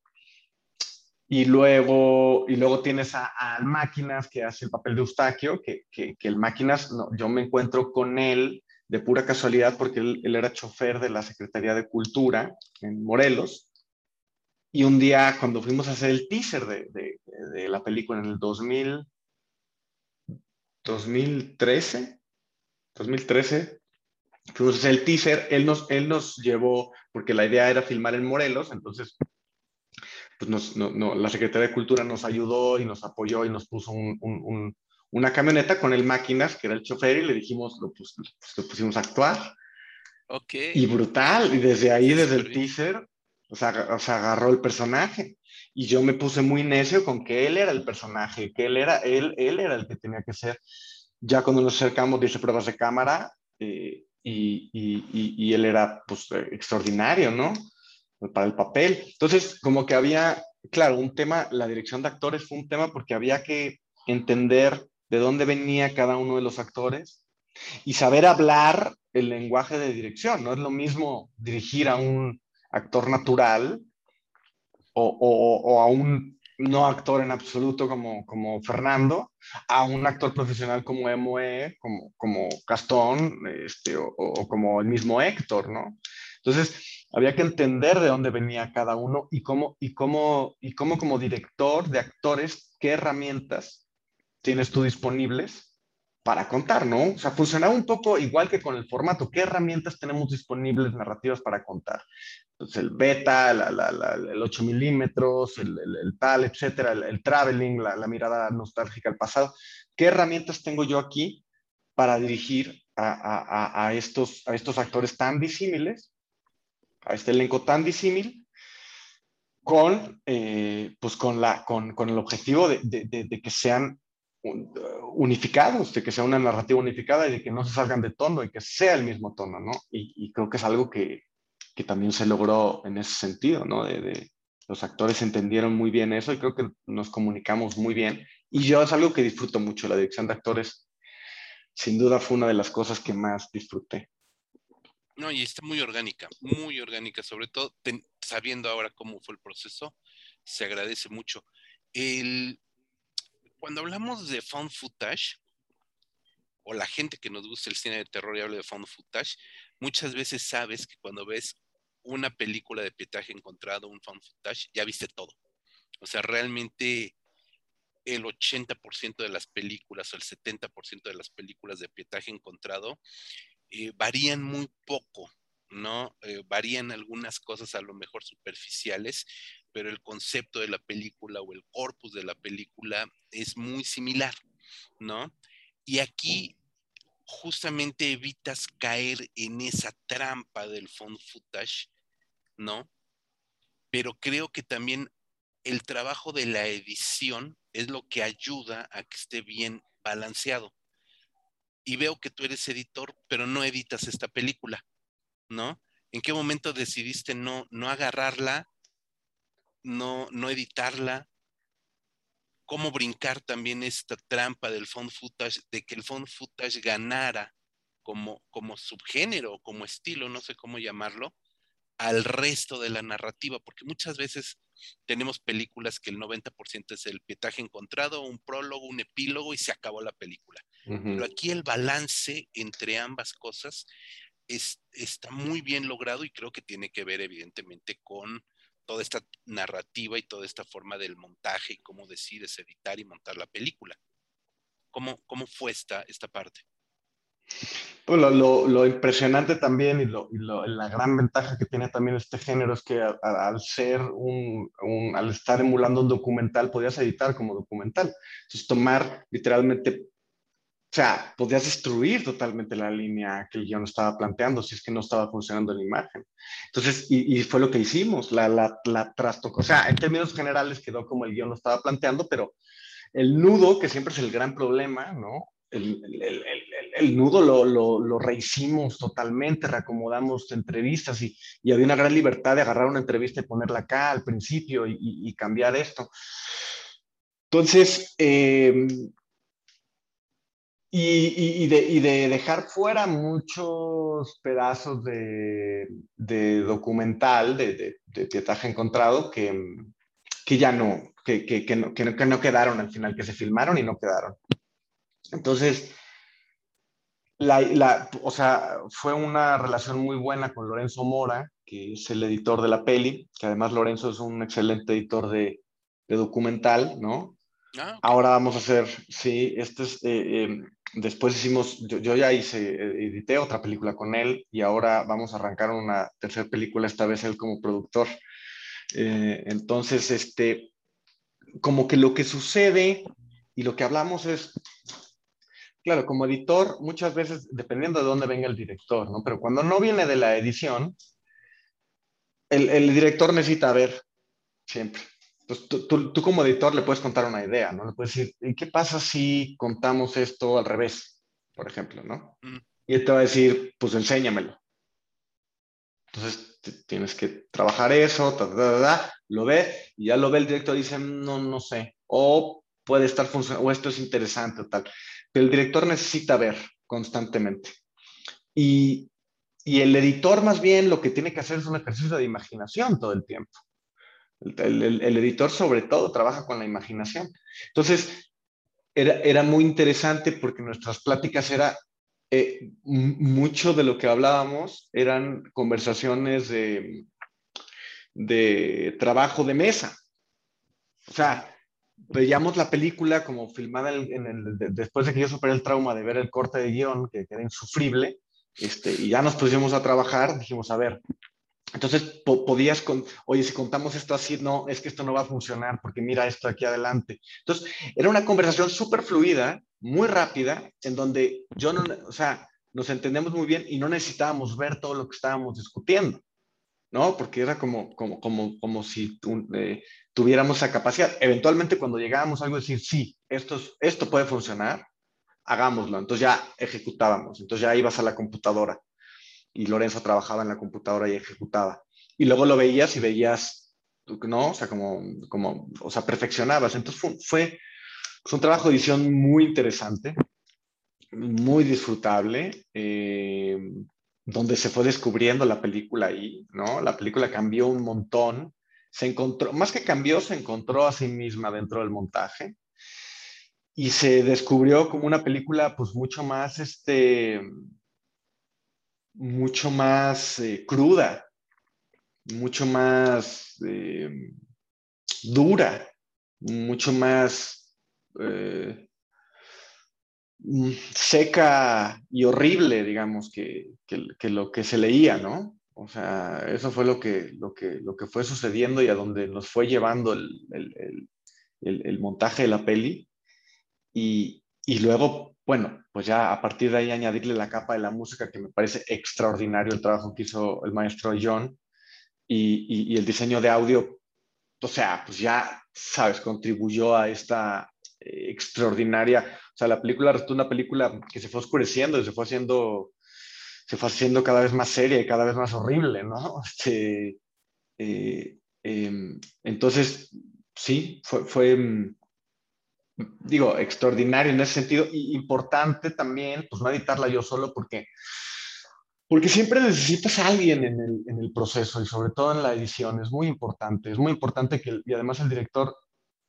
Y luego, y luego tienes a, Máquinas que hace el papel de Eustaquio, que, que, el Máquinas, no, yo me encuentro con él de pura casualidad porque él, él, era chofer de la Secretaría de Cultura en Morelos. Y un día cuando fuimos a hacer el teaser de, de, de la película en el 2000, 2013, 2013, fuimos a hacer el teaser, él nos, él nos llevó, porque la idea era filmar en Morelos, entonces pues nos, no, la Secretaría de Cultura nos ayudó y nos apoyó y nos puso un, un, una camioneta con el máquinas, que era el chofer, y le dijimos, lo, pues, lo pusimos a actuar. Ok. Y brutal, y desde ahí, desde el teaser, o sea, o sea, agarró el personaje. Y yo me puse muy necio con que él era el personaje, que él era, él, él era el que tenía que ser. Ya cuando nos acercamos, dice pruebas de cámara, eh, y, y, y, él era pues extraordinario, ¿no? Para el papel. Entonces, como que había, claro, un tema, la dirección de actores fue un tema porque había que entender de dónde venía cada uno de los actores y saber hablar el lenguaje de dirección. No es lo mismo dirigir a un actor natural o, o, a un no actor en absoluto como, como Fernando, a un actor profesional como Emoe, como, como Gastón, este, o, o, como el mismo Héctor, ¿no? Entonces, había que entender de dónde venía cada uno y cómo, y cómo, y cómo como director de actores, qué herramientas tienes tú disponibles para contar, ¿no? O sea, funcionaba un poco igual que con el formato. ¿Qué herramientas tenemos disponibles narrativas para contar? Pues el beta, el 8 milímetros, el, tal, etcétera, el, traveling, la, mirada nostálgica al pasado. ¿Qué herramientas tengo yo aquí para dirigir a, estos, a estos actores tan disímiles, a este elenco tan disímil, con, eh, pues con, la, con, con el objetivo de, de, de que sean unificados, de que sea una narrativa unificada y de que no se salgan de tono y que sea el mismo tono, ¿no? Y, creo que es algo que, que, también se logró en ese sentido, ¿no? De, los actores entendieron muy bien eso y creo que nos comunicamos muy bien. Y yo es algo que disfruto mucho, la dirección de actores, sin duda fue una de las cosas que más disfruté. No, y está muy orgánica, muy orgánica, sobre todo sabiendo ahora cómo fue el proceso, se agradece mucho. El, cuando hablamos de found footage, o la gente que nos gusta el cine de terror y habla de found footage, muchas veces sabes que cuando ves una película de pietaje encontrado, un found footage, ya viste todo. O sea, realmente el 80% de las películas o el 70% de las películas de pietaje encontrado eh, varían muy poco, ¿no? Eh, varían algunas cosas a lo mejor superficiales, pero el concepto de la película o el corpus de la película es muy similar, ¿no? Y aquí justamente evitas caer en esa trampa del found footage, ¿no? Pero creo que también el trabajo de la edición es lo que ayuda a que esté bien balanceado. Y veo que tú eres editor, pero no editas esta película, ¿no? ¿En qué momento decidiste no, no agarrarla no, no editarla, cómo brincar también esta trampa del found footage, de que el found footage ganara como, como subgénero, como estilo, no sé cómo llamarlo, al resto de la narrativa, porque muchas veces tenemos películas que el 90% es el pietaje encontrado, un prólogo, un epílogo y se acabó la película. Pero aquí el balance entre ambas cosas es, está muy bien logrado y creo que tiene que ver evidentemente con toda esta narrativa y toda esta forma del montaje y cómo decides editar y montar la película. ¿Cómo, cómo fue esta, esta parte? Pues lo, lo, impresionante también y, lo, y la gran ventaja que tiene también este género es que al ser un, un, al estar emulando un documental, podías editar como documental. Entonces, tomar literalmente o sea, podías destruir totalmente la línea que el guion estaba planteando si es que no estaba funcionando la imagen. Entonces, y, fue lo que hicimos, la, la, la trastocó. O sea, en términos generales quedó como el guion lo estaba planteando, pero el nudo, que siempre es el gran problema, ¿no? El, el, el, el nudo lo, lo, lo, rehicimos totalmente, reacomodamos entrevistas y, y, había una gran libertad de agarrar una entrevista y ponerla acá al principio y, y cambiar esto. Entonces, eh, y, de, dejar fuera muchos pedazos de, documental, de, pietaje encontrado, que, que ya no que, que, no, que, no, quedaron al final, que se filmaron y no quedaron. Entonces, la, la, o sea, fue una relación muy buena con Lorenzo Mora, que es el editor de la peli, que además Lorenzo es un excelente editor de, documental, ¿no? Ah, Ahora vamos a hacer, sí, este es, eh, eh, después hicimos, yo, ya hice, edité otra película con él y ahora vamos a arrancar una tercera película, esta vez él como productor. Eh, entonces, este, como que lo que sucede y lo que hablamos es, claro, como editor, muchas veces, dependiendo de dónde venga el director, ¿no? Pero cuando no viene de la edición, el, el director necesita ver siempre. Entonces, tú, tú, como editor le puedes contar una idea, ¿no? Le puedes decir, ¿y qué pasa si contamos esto al revés, por ejemplo, ¿no? Y él te va a decir, pues enséñamelo. Entonces, tienes que trabajar eso, lo ve, y ya lo ve el director y dice, no, no sé, o puede estar funcionando, o esto es interesante o tal. Pero el director necesita ver constantemente. Y, y el editor más bien lo que tiene que hacer es un ejercicio de imaginación todo el tiempo. El, editor sobre todo trabaja con la imaginación. Entonces, era, era muy interesante porque nuestras pláticas era, eh, mucho de lo que hablábamos eran conversaciones de, de trabajo de mesa. O sea, veíamos la película como filmada en el, después de que yo superé el trauma de ver el corte de guion, que, que era insufrible, este, y ya nos pusimos a trabajar, dijimos, a ver, entonces podías, con, oye, si contamos esto así, no, es que esto no va a funcionar porque mira esto aquí adelante. Entonces, era una conversación súper fluida, muy rápida, en donde yo no, o sea, nos entendemos muy bien y no necesitábamos ver todo lo que estábamos discutiendo, ¿no? Porque era como, como, como, como si eh, tuviéramos esa capacidad. Eventualmente, cuando llegábamos a algo, decir, sí, esto, esto puede funcionar, hagámoslo. Entonces ya ejecutábamos, entonces ya ibas a la computadora y Lorenzo trabajaba en la computadora y ejecutaba. Y luego lo veías y veías, ¿no? O sea, como, como o sea, perfeccionabas. Entonces fue, fue, un trabajo de edición muy interesante, muy disfrutable, eh, donde se fue descubriendo la película ahí, ¿no? La película cambió un montón. Se encontró, más que cambió, se encontró a sí misma dentro del montaje y se descubrió como una película pues mucho más, este, mucho más eh, cruda, mucho más eh, dura, mucho más eh, mm, seca y horrible, digamos, que, lo que se leía, ¿no? O sea, eso fue lo que, lo que, lo que fue sucediendo y a donde nos fue llevando el, el montaje de la peli. Y, y luego, bueno, pues ya a partir de ahí añadirle la capa de la música, que me parece extraordinario el trabajo que hizo el maestro John, y, el diseño de audio, o sea, pues ya, sabes, contribuyó a esta eh, extraordinaria, o sea, la película resultó una película que se fue oscureciendo y se fue haciendo, se fue haciendo cada vez más seria y cada vez más horrible, ¿no? [LAUGHS] Este, eh, em, entonces, sí, fue, mm, digo, extraordinario en ese sentido y importante también, pues no editarla yo solo porque, porque siempre necesitas a alguien en el, en el proceso y sobre todo en la edición, es muy importante, es muy importante que, y además el director,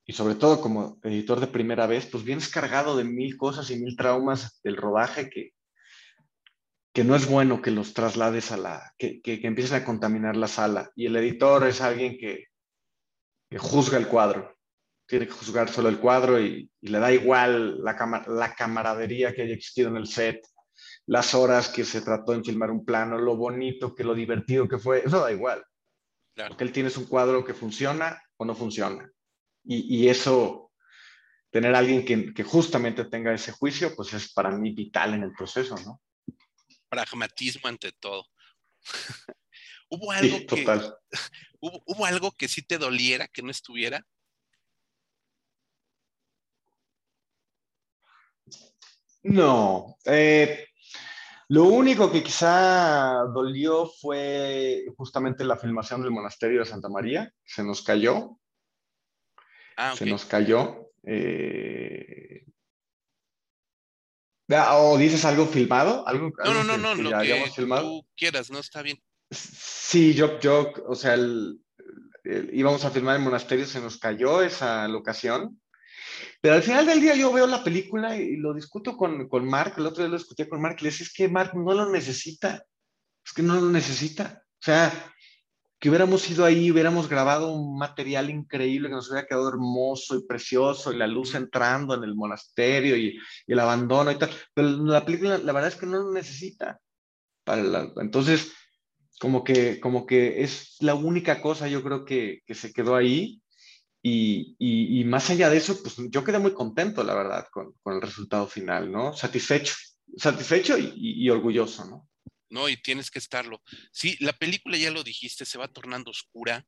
y sobre todo como editor de primera vez, pues vienes cargado de mil cosas y mil traumas del rodaje que, que no es bueno que los traslades a la, que, que, que empiecen a contaminar la sala. Y el editor es alguien que, que juzga el cuadro tiene que juzgar solo el cuadro y, le da igual la, la camaradería que haya existido en el set, las horas que se trató en filmar un plano, lo bonito, que lo divertido que fue, eso da igual. Porque él tiene un cuadro que funciona o no funciona. Y, eso, tener a alguien que, que, justamente tenga ese juicio, pues es para mí vital en el proceso, ¿no? Pragmatismo ante todo. [LAUGHS] ¿Hubo algo que, [LAUGHS] ¿hubo, ¿Hubo algo que sí te doliera que no estuviera? No. Eh, lo único que quizá dolió fue justamente la filmación del monasterio de Santa María. Se nos cayó. Ah, Se nos cayó. Eh, ah, ¿O dices algo filmado? ¿Algo, no, no, no, no, lo que tú quieras, no está bien. Sí, yo, yo, o sea, íbamos a filmar el monasterio, se nos cayó esa locación pero al final del día yo veo la película y lo discuto con, con Mark, el otro día lo discutí con Mark, y le decía, es que Mark no lo necesita, es que no lo necesita. O sea, que hubiéramos ido ahí, hubiéramos grabado un material increíble que nos hubiera quedado hermoso y precioso, y la luz entrando en el monasterio y, el abandono y tal. Pero la película, la verdad es que no lo necesita. Para entonces, como que, como que es la única cosa, yo creo que, que se quedó ahí. Y, y, más allá de eso, pues yo quedé muy contento, la verdad, con, con el resultado final, ¿no? Satisfecho, satisfecho y, y orgulloso, ¿no? ¿no? Y tienes que estarlo. Sí, la película, ya lo dijiste, se va tornando oscura.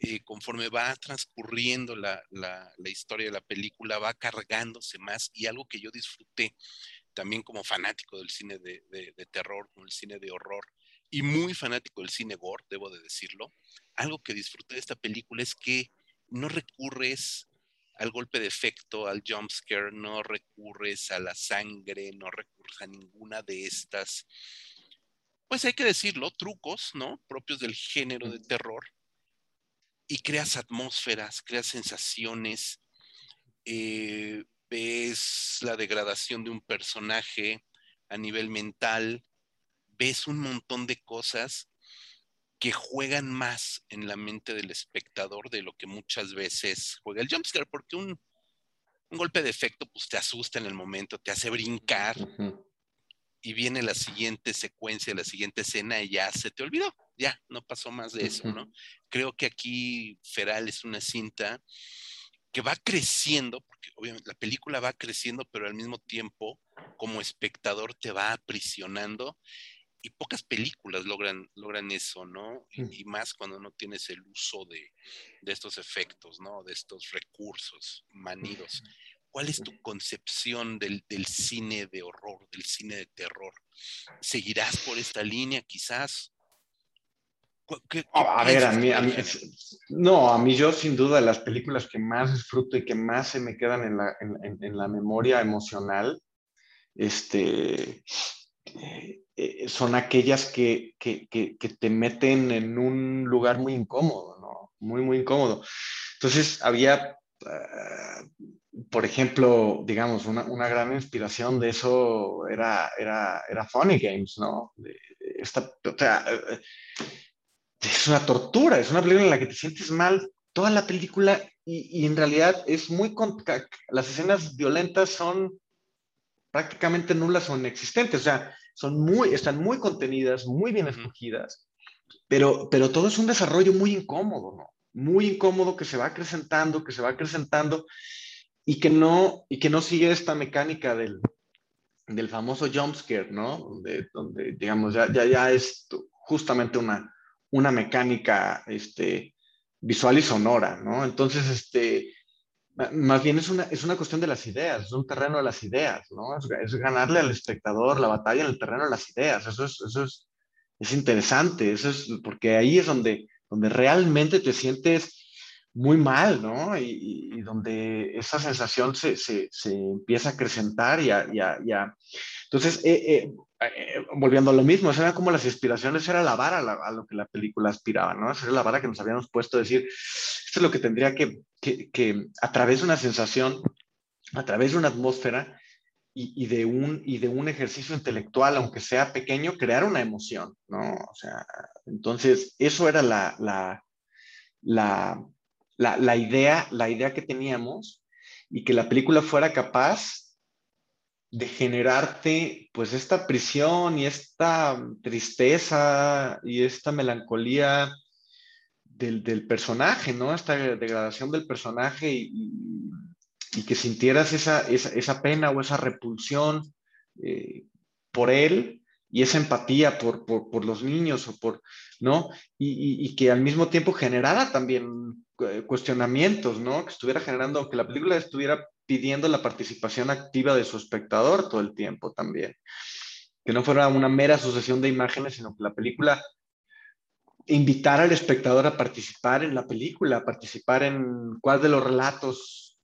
Eh, conforme va transcurriendo la, historia de la película, va cargándose más y algo que yo disfruté también como fanático del cine de, terror, como el cine de horror y muy fanático del cine gore, debo de decirlo, algo que disfruté de esta película es que no recurres al golpe de efecto, al jump scare, no recurres a la sangre, no recurres a ninguna de estas pues hay que decirlo, trucos, ¿no? Propios del género de terror. Y creas atmósferas, creas sensaciones, eh, ves la degradación de un personaje a nivel mental, ves un montón de cosas que juegan más en la mente del espectador de lo que muchas veces juega el jumpscare, porque un, golpe de efecto pues te asusta en el momento, te hace brincar, y viene la siguiente secuencia, la siguiente escena y ya se te olvidó, ya no pasó más de eso, ¿no? Creo que aquí Feral es una cinta que va creciendo, porque obviamente la película va creciendo, pero al mismo tiempo como espectador te va aprisionando y pocas películas logran, logran eso, ¿no? Y, más cuando no tienes el uso de, de, estos efectos, ¿no? De estos recursos manidos. ¿Cuál es tu concepción del, cine de horror, del cine de terror? ¿Seguirás por esta línea quizás? a ver, a mí, no, a mí yo sin duda las películas que más disfruto y que más se me quedan en la, memoria emocional, este, eh, eh, son aquellas que, te meten en un lugar muy incómodo, ¿no? Muy, muy incómodo. Entonces, había ah, por ejemplo, digamos, una, una, gran inspiración de eso era, era, era Funny Games, ¿no? esta, o sea, eh, es una tortura, es una película en la que te sientes mal toda la película y, y en realidad es muy... Las escenas violentas son prácticamente nulas o inexistentes, o sea, son muy, están muy contenidas, muy bien escogidas, pero, pero todo es un desarrollo muy incómodo, ¿no? Muy incómodo que se va acrecentando, que se va acrecentando y que no, y que no sigue esta mecánica del, del famoso jumpscare, ¿no? Donde, donde digamos, ya, ya, ya es justamente una, una mecánica este, visual y sonora, ¿no? Entonces, este, más bien es una, es una cuestión de las ideas, es un terreno de las ideas, ¿no? Es, ganarle al espectador la batalla en el terreno de las ideas, eso es, eso es, es interesante, eso es, porque ahí es donde, donde realmente te sientes muy mal, ¿no? Y, donde esa sensación se, se, se, empieza a acrecentar y a... Entonces, eh, eh, eh, volviendo a lo mismo, era como las inspiraciones, era la vara a, lo que la película aspiraba, ¿no? Esa era la vara que nos habíamos puesto decir, esto es lo que tendría que, que, que a través de una sensación, a través de una atmósfera y, y, de un, y de un ejercicio intelectual, aunque sea pequeño, crear una emoción, ¿no? O sea, entonces, eso era la, la, la la, idea, la idea que teníamos y que la película fuera capaz de generarte pues esta prisión y esta tristeza y esta melancolía del, personaje, ¿no? Esta degradación del personaje y, que sintieras esa, pena o esa repulsión eh, por él y esa empatía por, por, los niños o por, ¿no? Y, que al mismo tiempo generara también eh, cuestionamientos, ¿no? Que estuviera generando, que la película estuviera pidiendo la participación activa de su espectador todo el tiempo también. Que no fuera una mera sucesión de imágenes, sino que la película invitara al espectador a participar en la película, a participar en cuál de los relatos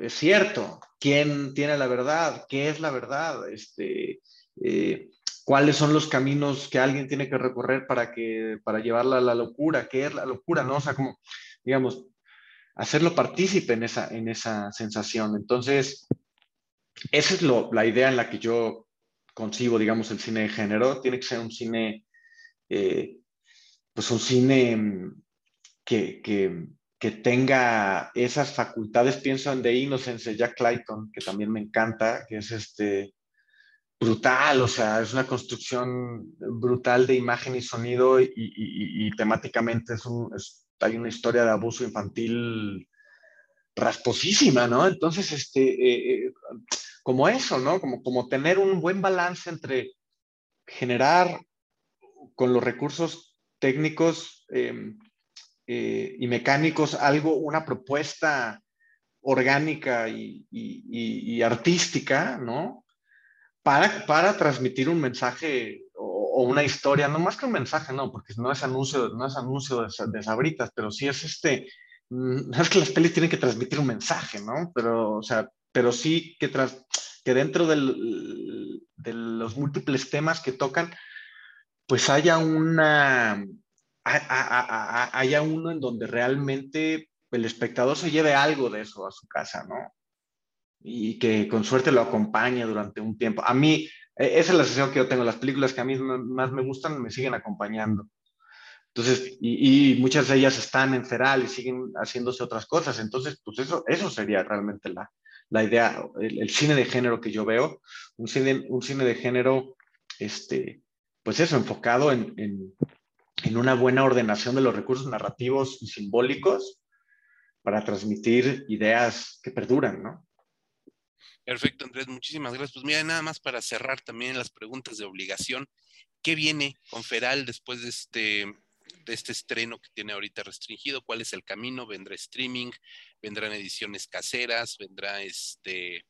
es cierto, quién tiene la verdad, qué es la verdad, este, eh, cuáles son los caminos que alguien tiene que recorrer para, que, para llevarla a la locura, qué es la locura, ¿no? O sea, como, digamos, hacerlo partícipe en esa, en esa sensación. Entonces, esa es la idea en la que yo concibo, digamos, el cine de género. Tiene que ser un cine eh, pues un cine mm, que, que, tenga esas facultades. Pienso en The Innocence de Jack Clayton, que también me encanta, que es este brutal, o sea, es una construcción brutal de imagen y sonido y temáticamente es un, hay una historia de abuso infantil rasposísima, ¿no? Entonces, este, eh, eh, como eso, ¿no? Como, como tener un buen balance entre generar con los recursos técnicos em, eh, y mecánicos algo, una propuesta orgánica y, artística, ¿no? Para, para, transmitir un mensaje o, una historia, no más que un mensaje, no, porque no es anuncio, no es anuncio de, de sabritas, pero sí es este, mm, [LAUGHS] es que las pelis tienen que transmitir un mensaje, ¿no? Pero, o sea, pero sí que, tras, que dentro de los múltiples temas que tocan, pues haya una, haya uno en donde realmente el espectador se lleve algo de eso a su casa, ¿no? Y que con suerte lo acompañe durante un tiempo. A mí, esa es la sensación que yo tengo. Las películas que a mí más me gustan me siguen acompañando. Entonces, y, muchas de ellas están en Feral y siguen haciéndose otras cosas. Entonces, pues eso, eso sería realmente la, la idea, el, cine de género que yo veo, un cine, un cine de género, este, pues eso, enfocado en, en, en una buena ordenación de los recursos narrativos y simbólicos para transmitir ideas que perduran, ¿no? Perfecto, Andrés, muchísimas gracias. Pues mira, nada más para cerrar también las preguntas de obligación. ¿Qué viene con Feral después de este de este estreno que tiene ahorita restringido, cuál es el camino, vendrá streaming, vendrán ediciones caseras, vendrá este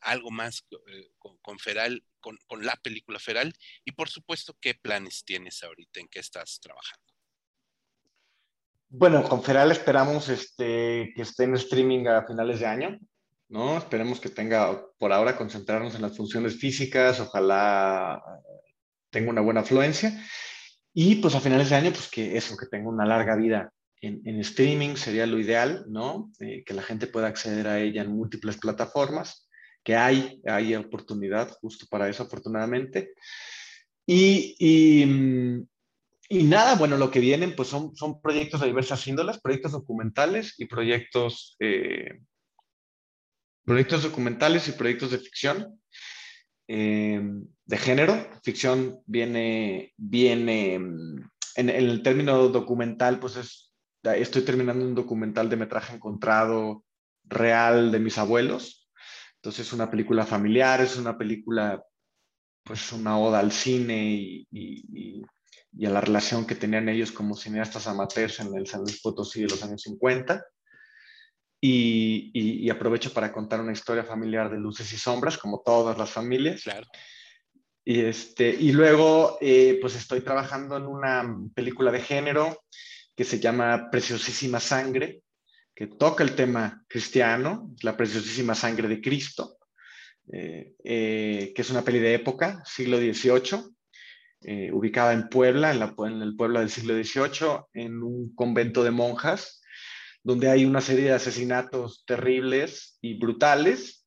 algo más eh, con, Feral, con, la película Feral, y por supuesto, ¿qué planes tienes ahorita? ¿En qué estás trabajando? Bueno, con Feral esperamos este, que esté en streaming a finales de año, ¿no? Esperemos que tenga, por ahora, concentrarnos en las funciones físicas, ojalá tenga una buena afluencia. Y pues a finales de año, pues que eso, que tenga una larga vida en, streaming sería lo ideal, ¿no? Eh, que la gente pueda acceder a ella en múltiples plataformas, que hay, hay oportunidad justo para eso, afortunadamente. Y, y, mm, nada, bueno, lo que vienen pues son, son proyectos de diversas índoles, proyectos documentales y proyectos, eh, proyectos documentales y proyectos de ficción. Eh, de género. Ficción viene, viene en, el término documental, pues es, estoy terminando un documental de metraje encontrado real de mis abuelos. Entonces es una película familiar, es una película, pues una oda al cine y, y, y a la relación que tenían ellos como cineastas amateurs en el San Luis Potosí de los años 50. Y, y, aprovecho para contar una historia familiar de luces y sombras, como todas las familias. Claro. Y, este, y luego, eh, pues estoy trabajando en una película de género que se llama Preciosísima Sangre, que toca el tema cristiano, la preciosísima sangre de Cristo, eh, eh, que es una peli de época, siglo XVIII, ubicada en Puebla, en, la, en el Puebla del siglo XVIII, en un convento de monjas, donde hay una serie de asesinatos terribles y brutales,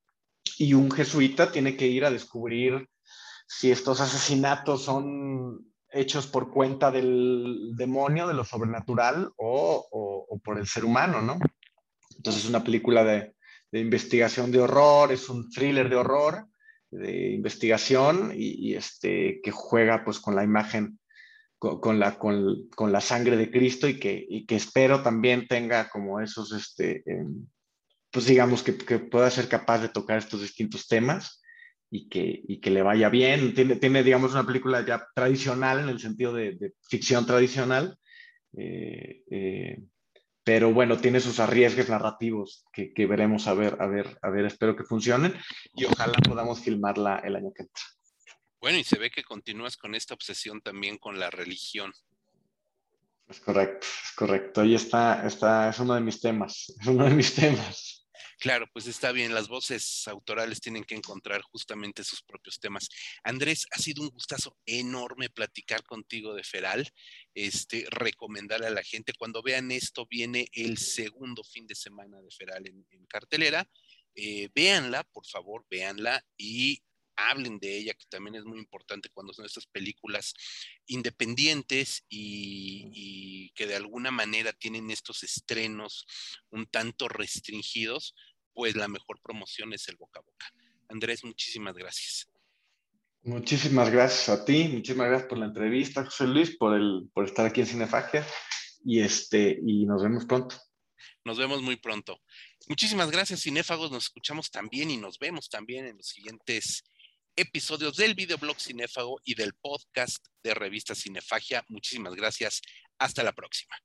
y un jesuita tiene que ir a descubrir si estos asesinatos son hechos por cuenta del demonio, de lo sobrenatural o, por el ser humano, ¿no? Entonces es una película de, investigación de horror, es un thriller de horror, de investigación y, este, que juega pues con la imagen, con, la, con, la sangre de Cristo y que, que espero también tenga como esos, este, em, pues digamos que, que pueda ser capaz de tocar estos distintos temas y que, y que le vaya bien. Tiene, tiene, digamos, una película ya tradicional en el sentido de, ficción tradicional, eh, eh, pero bueno, tiene sus arriesgues narrativos que, que, veremos a ver, a ver, a ver, espero que funcionen y ojalá podamos filmarla el año que entra. Bueno, y se ve que continúas con esta obsesión también con la religión. Es correcto, es correcto. Ahí está, está, es uno de mis temas, [LAUGHS] es uno de mis temas. Claro, pues está bien, las voces autorales tienen que encontrar justamente sus propios temas. Andrés, ha sido un gustazo enorme platicar contigo de Feral, este, recomendarle a la gente, cuando vean esto, viene el segundo fin de semana de Feral en, cartelera, eh, véanla, por favor, véanla y hablen de ella, que también es muy importante cuando son estas películas independientes y, que de alguna manera tienen estos estrenos un tanto restringidos, pues la mejor promoción es el boca a boca. Andrés, muchísimas gracias. Muchísimas gracias a ti, muchísimas gracias por la entrevista, José Luis, por, el, por estar aquí en Cinefagia y, este, y nos vemos pronto. Nos vemos muy pronto. Muchísimas gracias, cinéfagos. Nos escuchamos también y nos vemos también en los siguientes episodios del videoblog Cinéfago y del podcast de Revista Cinefagia. Muchísimas gracias. Hasta la próxima.